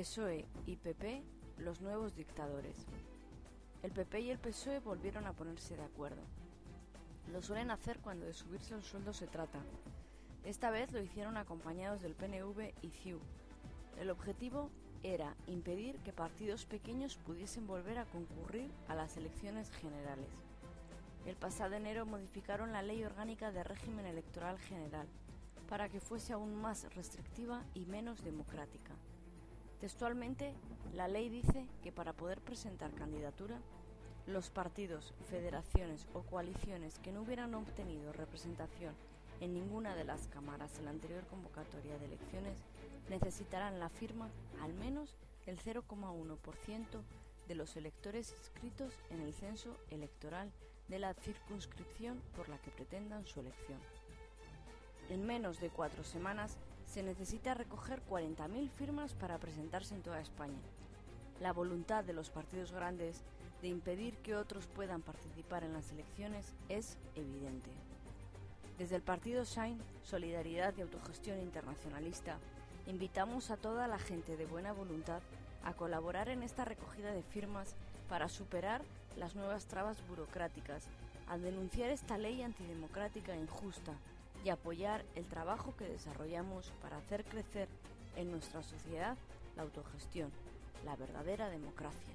PSOE y PP, los nuevos dictadores. El PP y el PSOE volvieron a ponerse de acuerdo. Lo suelen hacer cuando de subirse el sueldo se trata. Esta vez lo hicieron acompañados del PNV y CIU. El objetivo era impedir que partidos pequeños pudiesen volver a concurrir a las elecciones generales. El pasado enero modificaron la Ley Orgánica de Régimen Electoral General para que fuese aún más restrictiva y menos democrática. Textualmente, la ley dice que para poder presentar candidatura, los partidos, federaciones o coaliciones que no hubieran obtenido representación en ninguna de las cámaras en la anterior convocatoria de elecciones necesitarán la firma al menos del 0,1% de los electores inscritos en el censo electoral de la circunscripción por la que pretendan su elección. En menos de cuatro semanas se necesita recoger 40.000 firmas para presentarse en toda España. La voluntad de los partidos grandes de impedir que otros puedan participar en las elecciones es evidente. Desde el partido SHINE, Solidaridad y Autogestión Internacionalista, invitamos a toda la gente de buena voluntad a colaborar en esta recogida de firmas para superar las nuevas trabas burocráticas, a denunciar esta ley antidemocrática e injusta y apoyar el trabajo que desarrollamos para hacer crecer en nuestra sociedad la autogestión, la verdadera democracia.